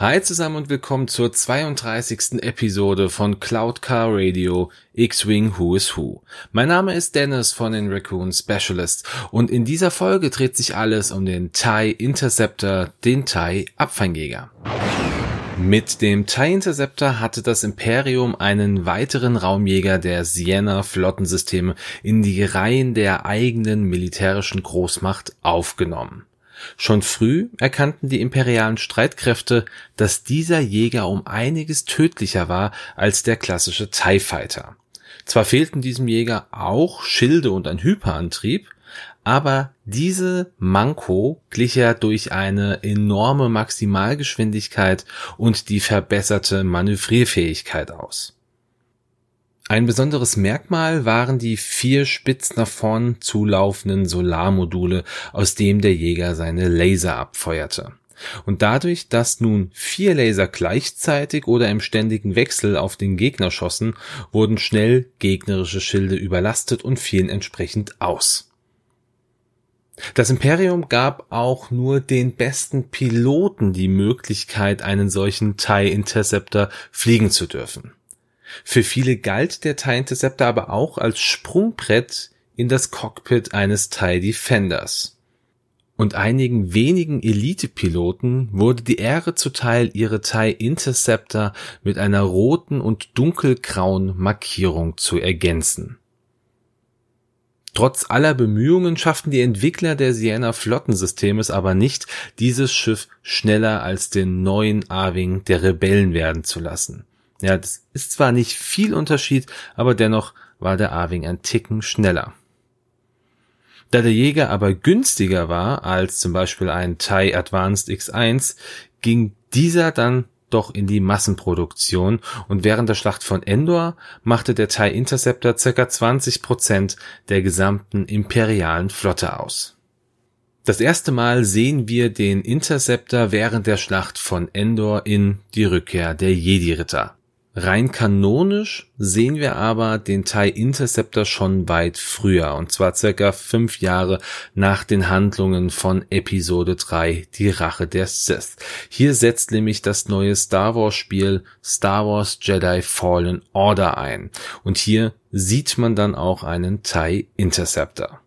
Hi zusammen und willkommen zur 32. Episode von Cloud Car Radio X-Wing Who is Who. Mein Name ist Dennis von den Raccoon Specialists und in dieser Folge dreht sich alles um den TIE Interceptor, den TIE Abfangjäger. Mit dem TIE Interceptor hatte das Imperium einen weiteren Raumjäger der Sienna Flottensysteme in die Reihen der eigenen militärischen Großmacht aufgenommen. Schon früh erkannten die imperialen Streitkräfte, dass dieser Jäger um einiges tödlicher war als der klassische TIE Fighter. Zwar fehlten diesem Jäger auch Schilde und ein Hyperantrieb, aber diese Manko glich er durch eine enorme Maximalgeschwindigkeit und die verbesserte Manövrierfähigkeit aus. Ein besonderes Merkmal waren die vier spitz nach vorn zulaufenden Solarmodule, aus dem der Jäger seine Laser abfeuerte. Und dadurch, dass nun vier Laser gleichzeitig oder im ständigen Wechsel auf den Gegner schossen, wurden schnell gegnerische Schilde überlastet und fielen entsprechend aus. Das Imperium gab auch nur den besten Piloten die Möglichkeit, einen solchen TIE Interceptor fliegen zu dürfen. Für viele galt der TIE Interceptor aber auch als Sprungbrett in das Cockpit eines TIE Defenders. Und einigen wenigen Elite-Piloten wurde die Ehre zuteil, ihre TIE Interceptor mit einer roten und dunkelgrauen Markierung zu ergänzen. Trotz aller Bemühungen schafften die Entwickler der Sienna Flottensystemes aber nicht, dieses Schiff schneller als den neuen A-Wing der Rebellen werden zu lassen. Ja, das ist zwar nicht viel Unterschied, aber dennoch war der Arwing ein Ticken schneller. Da der Jäger aber günstiger war als zum Beispiel ein TIE Advanced X1, ging dieser dann doch in die Massenproduktion und während der Schlacht von Endor machte der TIE Interceptor ca. 20 Prozent der gesamten imperialen Flotte aus. Das erste Mal sehen wir den Interceptor während der Schlacht von Endor in Die Rückkehr der Jedi-Ritter. Rein kanonisch sehen wir aber den TIE Interceptor schon weit früher, und zwar circa fünf Jahre nach den Handlungen von Episode 3, die Rache der Sith. Hier setzt nämlich das neue Star Wars Spiel Star Wars Jedi Fallen Order ein. Und hier sieht man dann auch einen TIE Interceptor.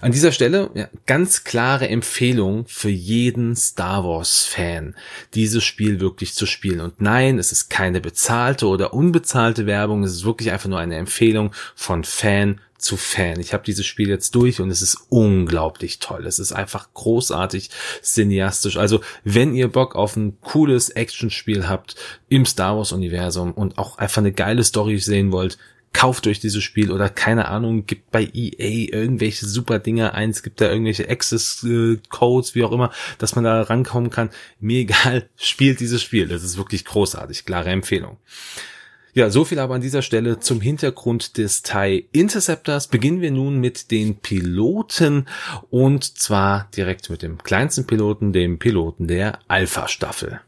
An dieser Stelle ja, ganz klare Empfehlung für jeden Star Wars Fan, dieses Spiel wirklich zu spielen. Und nein, es ist keine bezahlte oder unbezahlte Werbung, es ist wirklich einfach nur eine Empfehlung von Fan zu Fan. Ich habe dieses Spiel jetzt durch und es ist unglaublich toll. Es ist einfach großartig cineastisch. Also wenn ihr Bock auf ein cooles Actionspiel habt im Star Wars Universum und auch einfach eine geile Story sehen wollt, kauft euch dieses Spiel oder keine Ahnung, gibt bei EA irgendwelche super Dinge ein, es gibt da irgendwelche Access Codes, wie auch immer, dass man da rankommen kann. Mir egal, spielt dieses Spiel. Das ist wirklich großartig. Klare Empfehlung. Ja, so viel aber an dieser Stelle zum Hintergrund des TIE Interceptors. Beginnen wir nun mit den Piloten und zwar direkt mit dem kleinsten Piloten, dem Piloten der Alpha Staffel.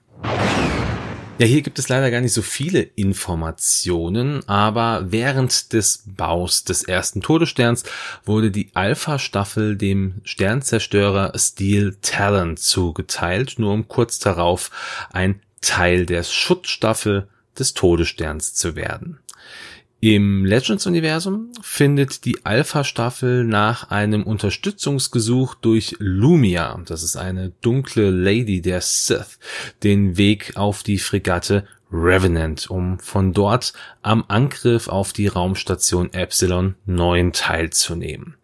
Ja, hier gibt es leider gar nicht so viele Informationen, aber während des Baus des ersten Todessterns wurde die Alpha-Staffel dem Sternzerstörer Steel Talent zugeteilt, nur um kurz darauf ein Teil der Schutzstaffel des Todessterns zu werden. Im Legends-Universum findet die Alpha-Staffel nach einem Unterstützungsgesuch durch Lumia, das ist eine dunkle Lady der Sith, den Weg auf die Fregatte Revenant, um von dort am Angriff auf die Raumstation Epsilon 9 teilzunehmen.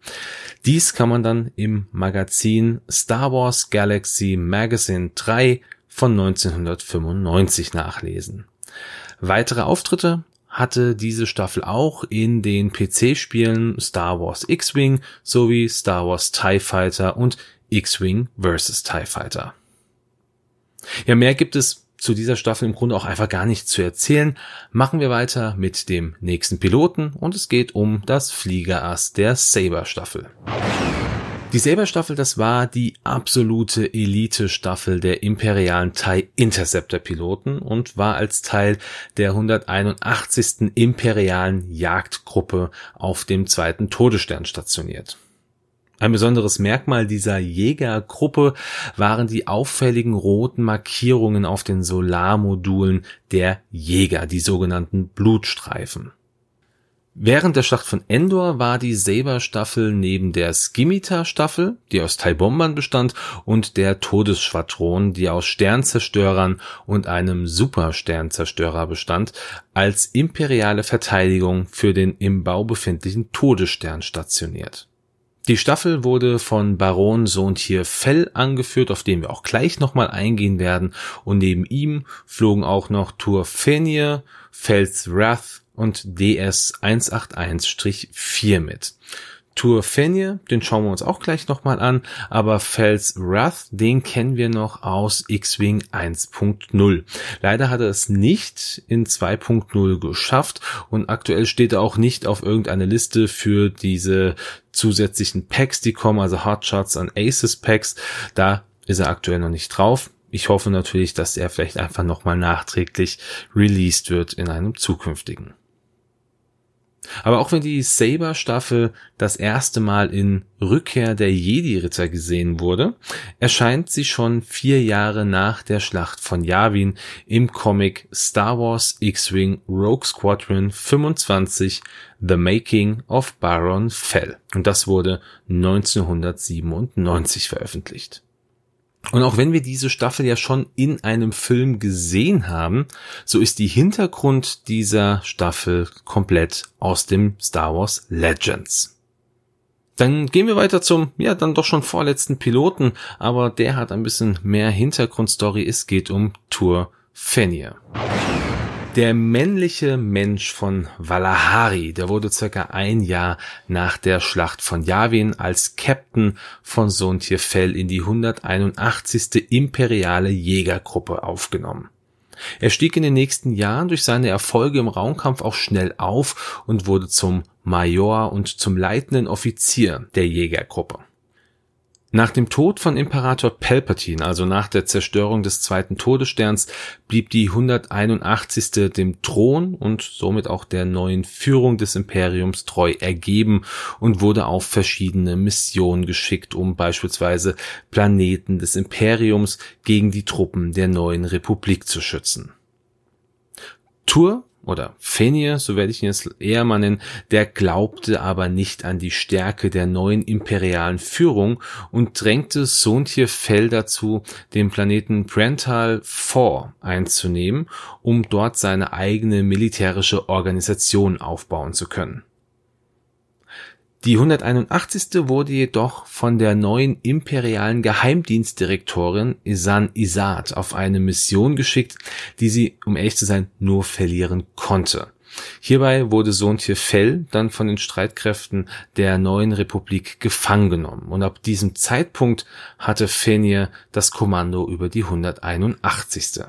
Dies kann man dann im Magazin Star Wars Galaxy Magazine 3 von 1995 nachlesen. Weitere Auftritte hatte diese Staffel auch in den PC-Spielen Star Wars X-Wing sowie Star Wars TIE Fighter und X-Wing vs. TIE Fighter. Ja, mehr gibt es zu dieser Staffel im Grunde auch einfach gar nicht zu erzählen. Machen wir weiter mit dem nächsten Piloten und es geht um das Fliegerass der Saber-Staffel. Die Saber-Staffel, das war die absolute Elite-Staffel der imperialen TIE Interceptor-Piloten und war als Teil der 181. imperialen Jagdgruppe auf dem zweiten Todesstern stationiert. Ein besonderes Merkmal dieser Jägergruppe waren die auffälligen roten Markierungen auf den Solarmodulen der Jäger, die sogenannten Blutstreifen. Während der Schlacht von Endor war die Saber-Staffel neben der Skimitar-Staffel, die aus Teilbombern bestand, und der Todesschwadron, die aus Sternzerstörern und einem Supersternzerstörer bestand, als imperiale Verteidigung für den im Bau befindlichen Todesstern stationiert. Die Staffel wurde von Baron Sonthier Fell angeführt, auf den wir auch gleich nochmal eingehen werden, und neben ihm flogen auch noch Tour Fenir, Fels Wrath und DS 181-4 mit. Tour Fenir, den schauen wir uns auch gleich nochmal an, aber Fels Wrath, den kennen wir noch aus X-Wing 1.0. Leider hat er es nicht in 2.0 geschafft und aktuell steht er auch nicht auf irgendeiner Liste für diese zusätzlichen Packs, die kommen, also Hotshots an Aces Packs. Da ist er aktuell noch nicht drauf. Ich hoffe natürlich, dass er vielleicht einfach nochmal nachträglich released wird in einem zukünftigen. Aber auch wenn die Saber-Staffel das erste Mal in Rückkehr der Jedi-Ritter gesehen wurde, erscheint sie schon vier Jahre nach der Schlacht von Yavin im Comic Star Wars X-Wing Rogue Squadron 25 The Making of Baron Fell. Und das wurde 1997 veröffentlicht. Und auch wenn wir diese Staffel ja schon in einem Film gesehen haben, so ist die Hintergrund dieser Staffel komplett aus dem Star Wars Legends. Dann gehen wir weiter zum, ja, dann doch schon vorletzten Piloten, aber der hat ein bisschen mehr Hintergrundstory. Es geht um Tour Fenir. Der männliche Mensch von Valahari, der wurde circa ein Jahr nach der Schlacht von Yavin als Captain von Sontierfell in die 181. imperiale Jägergruppe aufgenommen. Er stieg in den nächsten Jahren durch seine Erfolge im Raumkampf auch schnell auf und wurde zum Major und zum leitenden Offizier der Jägergruppe. Nach dem Tod von Imperator Palpatine, also nach der Zerstörung des zweiten Todessterns, blieb die 181. dem Thron und somit auch der neuen Führung des Imperiums treu ergeben und wurde auf verschiedene Missionen geschickt, um beispielsweise Planeten des Imperiums gegen die Truppen der neuen Republik zu schützen. Tour oder Fenir, so werde ich ihn jetzt eher mal nennen, der glaubte aber nicht an die Stärke der neuen imperialen Führung und drängte Sontje Fell dazu, den Planeten Prental 4 einzunehmen, um dort seine eigene militärische Organisation aufbauen zu können. Die 181. wurde jedoch von der neuen imperialen Geheimdienstdirektorin Isan Isat auf eine Mission geschickt, die sie, um ehrlich zu sein, nur verlieren konnte. Hierbei wurde Sontje Fell dann von den Streitkräften der neuen Republik gefangen genommen und ab diesem Zeitpunkt hatte Fenir das Kommando über die 181.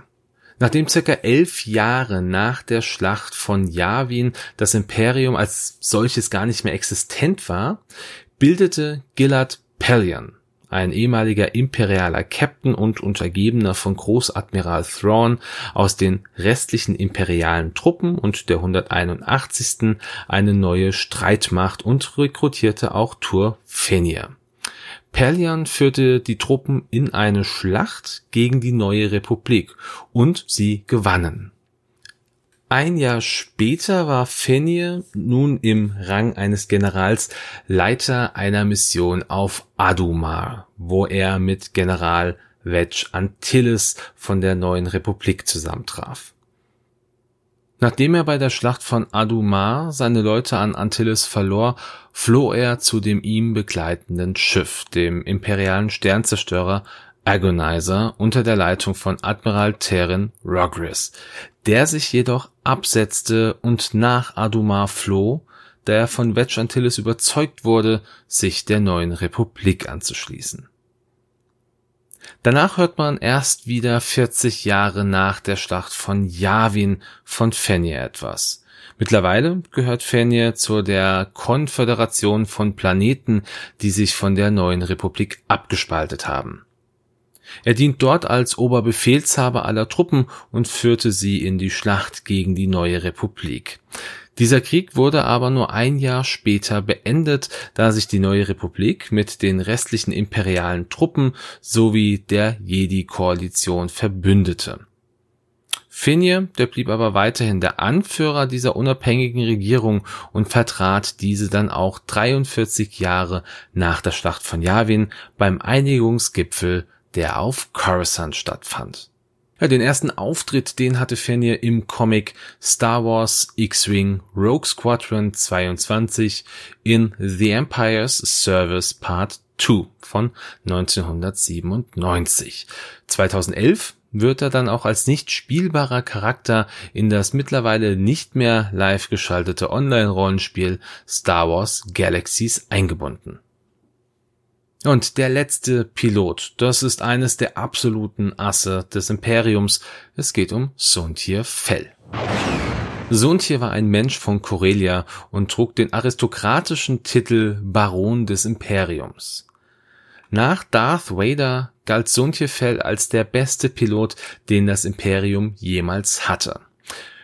Nachdem circa elf Jahre nach der Schlacht von Yavin das Imperium als solches gar nicht mehr existent war, bildete Gilad Pelion, ein ehemaliger imperialer Captain und Untergebener von Großadmiral Thrawn aus den restlichen imperialen Truppen und der 181. eine neue Streitmacht und rekrutierte auch Tur Fenir. Pelion führte die Truppen in eine Schlacht gegen die neue Republik und sie gewannen. Ein Jahr später war Fenir nun im Rang eines Generals Leiter einer Mission auf Adumar, wo er mit General Wedge Antilles von der neuen Republik zusammentraf. Nachdem er bei der Schlacht von Adumar seine Leute an Antilles verlor, floh er zu dem ihm begleitenden Schiff, dem imperialen Sternzerstörer Agonizer unter der Leitung von Admiral Terran Rogris, der sich jedoch absetzte und nach Adumar floh, da er von Wedge Antilles überzeugt wurde, sich der neuen Republik anzuschließen. Danach hört man erst wieder 40 Jahre nach der Schlacht von Yavin von Fenrir etwas. Mittlerweile gehört Fenrir zu der Konföderation von Planeten, die sich von der neuen Republik abgespaltet haben. Er dient dort als Oberbefehlshaber aller Truppen und führte sie in die Schlacht gegen die neue Republik. Dieser Krieg wurde aber nur ein Jahr später beendet, da sich die neue Republik mit den restlichen imperialen Truppen sowie der Jedi-Koalition verbündete. Finje, der blieb aber weiterhin der Anführer dieser unabhängigen Regierung und vertrat diese dann auch 43 Jahre nach der Schlacht von Yavin beim Einigungsgipfel, der auf Coruscant stattfand. Ja, den ersten Auftritt, den hatte Fenrir im Comic Star Wars X-Wing Rogue Squadron 22 in The Empire's Service Part 2 von 1997. 2011 wird er dann auch als nicht spielbarer Charakter in das mittlerweile nicht mehr live geschaltete Online-Rollenspiel Star Wars Galaxies eingebunden. Und der letzte Pilot, das ist eines der absoluten Asse des Imperiums. Es geht um Sontier Fell. Sontier war ein Mensch von Corellia und trug den aristokratischen Titel Baron des Imperiums. Nach Darth Vader galt Sontier Fell als der beste Pilot, den das Imperium jemals hatte.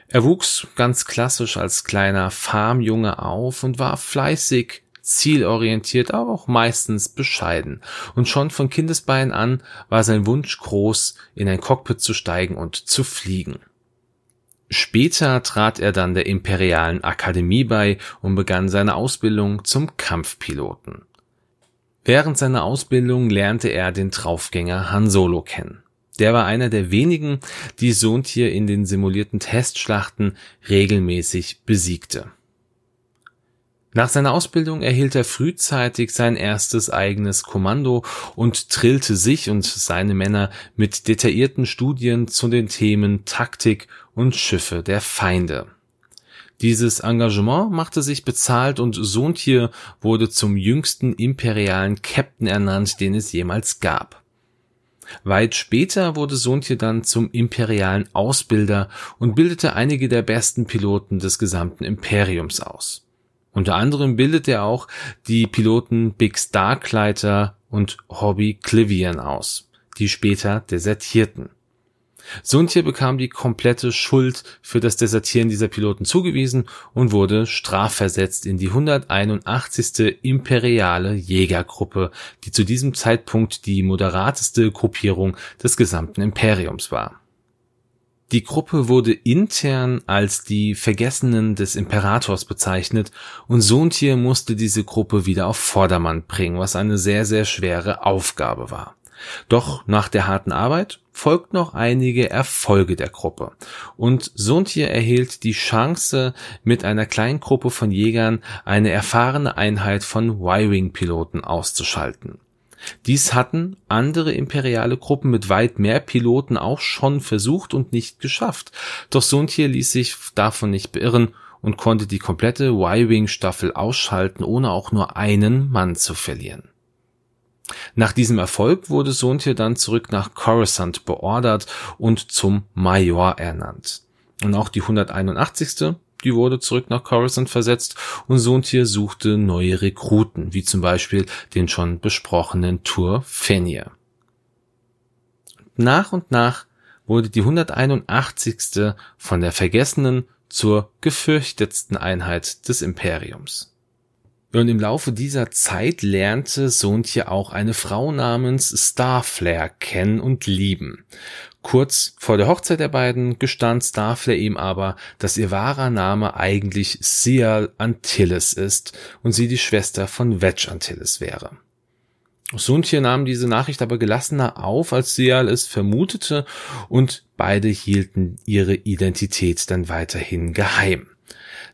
Er wuchs ganz klassisch als kleiner Farmjunge auf und war fleißig, zielorientiert, aber auch meistens bescheiden. Und schon von Kindesbein an war sein Wunsch groß, in ein Cockpit zu steigen und zu fliegen. Später trat er dann der Imperialen Akademie bei und begann seine Ausbildung zum Kampfpiloten. Während seiner Ausbildung lernte er den Draufgänger Han Solo kennen. Der war einer der wenigen, die Sohntier in den simulierten Testschlachten regelmäßig besiegte. Nach seiner Ausbildung erhielt er frühzeitig sein erstes eigenes Kommando und trillte sich und seine Männer mit detaillierten Studien zu den Themen Taktik und Schiffe der Feinde. Dieses Engagement machte sich bezahlt und Sohntier wurde zum jüngsten imperialen Captain ernannt, den es jemals gab. Weit später wurde Sohntier dann zum imperialen Ausbilder und bildete einige der besten Piloten des gesamten Imperiums aus. Unter anderem bildet er auch die Piloten Big Starkleiter und Hobby Clivian aus, die später desertierten. Suntje bekam die komplette Schuld für das Desertieren dieser Piloten zugewiesen und wurde strafversetzt in die 181. imperiale Jägergruppe, die zu diesem Zeitpunkt die moderateste Gruppierung des gesamten Imperiums war. Die Gruppe wurde intern als die Vergessenen des Imperators bezeichnet und Sohntier musste diese Gruppe wieder auf Vordermann bringen, was eine sehr, sehr schwere Aufgabe war. Doch nach der harten Arbeit folgt noch einige Erfolge der Gruppe und Sohntier erhielt die Chance, mit einer kleinen Gruppe von Jägern eine erfahrene Einheit von Y-Wing-Piloten auszuschalten. Dies hatten andere imperiale Gruppen mit weit mehr Piloten auch schon versucht und nicht geschafft. Doch Sontje ließ sich davon nicht beirren und konnte die komplette Y-Wing-Staffel ausschalten, ohne auch nur einen Mann zu verlieren. Nach diesem Erfolg wurde Sontje dann zurück nach Coruscant beordert und zum Major ernannt. Und auch die 181 die wurde zurück nach Coruscant versetzt und Sohntier suchte neue Rekruten, wie zum Beispiel den schon besprochenen Tour Fenir. Nach und nach wurde die 181. von der vergessenen zur gefürchtetsten Einheit des Imperiums. Und im Laufe dieser Zeit lernte Sontje auch eine Frau namens Starflare kennen und lieben. Kurz vor der Hochzeit der beiden gestand Starflare ihm aber, dass ihr wahrer Name eigentlich Sial Antilles ist und sie die Schwester von Wedge Antilles wäre. Suntje nahm diese Nachricht aber gelassener auf, als Sial es vermutete, und beide hielten ihre Identität dann weiterhin geheim.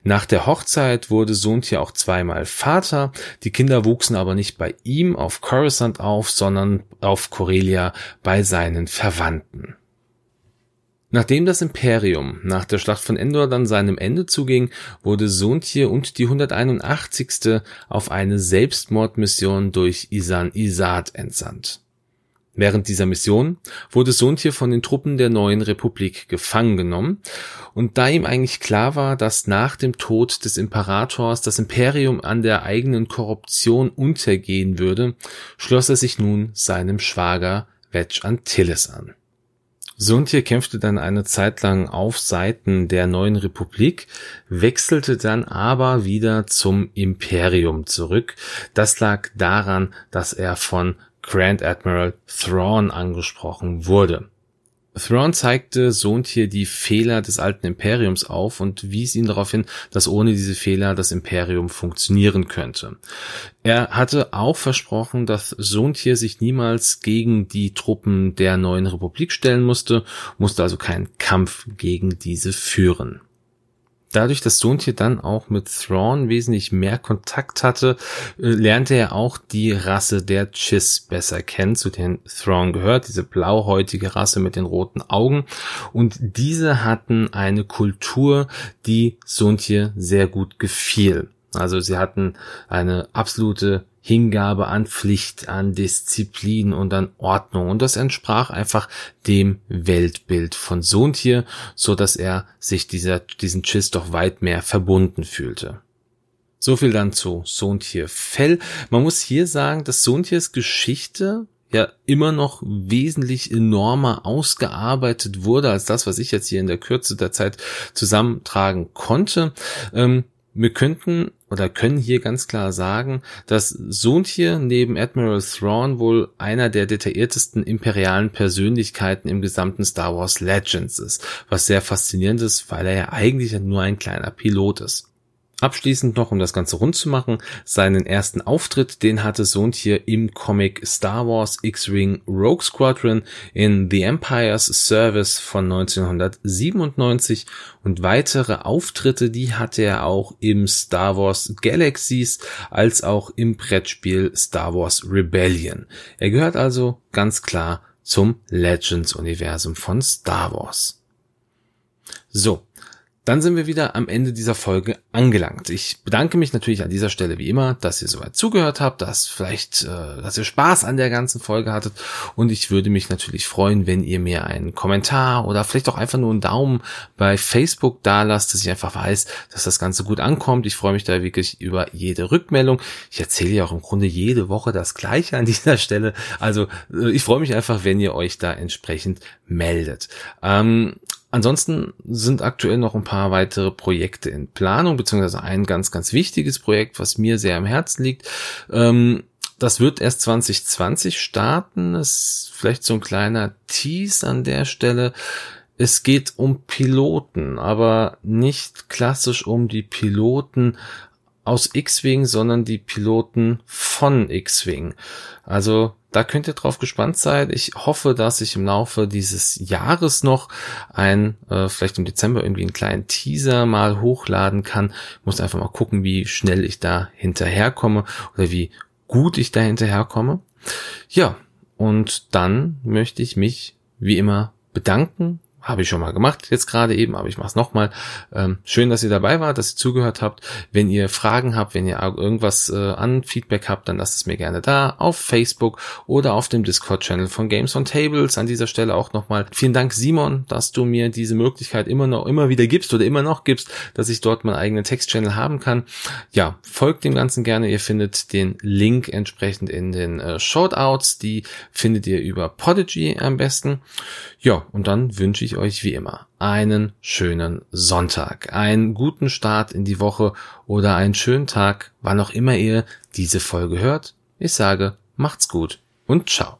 Nach der Hochzeit wurde Sontje auch zweimal Vater, die Kinder wuchsen aber nicht bei ihm auf Coruscant auf, sondern auf Corellia bei seinen Verwandten. Nachdem das Imperium nach der Schlacht von Endor dann seinem Ende zuging, wurde Sontje und die 181. auf eine Selbstmordmission durch Isan Isad entsandt. Während dieser Mission wurde Sontje von den Truppen der neuen Republik gefangen genommen und da ihm eigentlich klar war, dass nach dem Tod des Imperators das Imperium an der eigenen Korruption untergehen würde, schloss er sich nun seinem Schwager Wedge Antilles an. Suntier kämpfte dann eine Zeit lang auf Seiten der neuen Republik, wechselte dann aber wieder zum Imperium zurück. Das lag daran, dass er von Grand Admiral Thrawn angesprochen wurde. Thrawn zeigte Sohntier die Fehler des alten Imperiums auf und wies ihn darauf hin, dass ohne diese Fehler das Imperium funktionieren könnte. Er hatte auch versprochen, dass Sohntier sich niemals gegen die Truppen der neuen Republik stellen musste, musste also keinen Kampf gegen diese führen. Dadurch, dass Sontje dann auch mit Thrawn wesentlich mehr Kontakt hatte, äh, lernte er auch die Rasse der Chiss besser kennen, zu denen Thrawn gehört, diese blauhäutige Rasse mit den roten Augen. Und diese hatten eine Kultur, die Sontje sehr gut gefiel. Also sie hatten eine absolute Hingabe an Pflicht, an Disziplin und an Ordnung. Und das entsprach einfach dem Weltbild von Sohntier, so dass er sich dieser, diesen Chiss doch weit mehr verbunden fühlte. So viel dann zu Sohntier Fell. Man muss hier sagen, dass Sohntiers Geschichte ja immer noch wesentlich enormer ausgearbeitet wurde als das, was ich jetzt hier in der Kürze der Zeit zusammentragen konnte. Ähm, wir könnten oder können hier ganz klar sagen, dass Sontje neben Admiral Thrawn wohl einer der detailliertesten imperialen Persönlichkeiten im gesamten Star Wars Legends ist, was sehr faszinierend ist, weil er ja eigentlich nur ein kleiner Pilot ist. Abschließend noch, um das Ganze rund zu machen, seinen ersten Auftritt, den hatte Sontje im Comic Star Wars X-Wing Rogue Squadron in The Empire's Service von 1997 und weitere Auftritte, die hatte er auch im Star Wars Galaxies als auch im Brettspiel Star Wars Rebellion. Er gehört also ganz klar zum Legends-Universum von Star Wars. So, dann sind wir wieder am Ende dieser Folge angelangt. Ich bedanke mich natürlich an dieser Stelle wie immer, dass ihr soweit zugehört habt, dass vielleicht, äh, dass ihr Spaß an der ganzen Folge hattet und ich würde mich natürlich freuen, wenn ihr mir einen Kommentar oder vielleicht auch einfach nur einen Daumen bei Facebook da lasst, dass ich einfach weiß, dass das Ganze gut ankommt. Ich freue mich da wirklich über jede Rückmeldung. Ich erzähle ja auch im Grunde jede Woche das Gleiche an dieser Stelle. Also äh, ich freue mich einfach, wenn ihr euch da entsprechend meldet. Ähm, Ansonsten sind aktuell noch ein paar weitere Projekte in Planung, beziehungsweise ein ganz, ganz wichtiges Projekt, was mir sehr am Herzen liegt. Ähm, das wird erst 2020 starten. Das ist vielleicht so ein kleiner Tease an der Stelle. Es geht um Piloten, aber nicht klassisch um die Piloten aus X-Wing, sondern die Piloten von X-Wing. Also da könnt ihr drauf gespannt sein. Ich hoffe, dass ich im Laufe dieses Jahres noch ein, äh, vielleicht im Dezember irgendwie einen kleinen Teaser mal hochladen kann. Muss einfach mal gucken, wie schnell ich da hinterherkomme oder wie gut ich da hinterherkomme. Ja, und dann möchte ich mich wie immer bedanken habe ich schon mal gemacht, jetzt gerade eben, aber ich mache es nochmal. Ähm, schön, dass ihr dabei wart, dass ihr zugehört habt. Wenn ihr Fragen habt, wenn ihr irgendwas äh, an Feedback habt, dann lasst es mir gerne da auf Facebook oder auf dem Discord-Channel von Games on Tables. An dieser Stelle auch nochmal vielen Dank, Simon, dass du mir diese Möglichkeit immer noch, immer wieder gibst oder immer noch gibst, dass ich dort meinen eigenen Text-Channel haben kann. Ja, folgt dem Ganzen gerne. Ihr findet den Link entsprechend in den äh, Shoutouts. Die findet ihr über Podigy am besten. Ja, und dann wünsche euch wie immer einen schönen Sonntag, einen guten Start in die Woche oder einen schönen Tag, wann auch immer ihr diese Folge hört. Ich sage, macht's gut und ciao.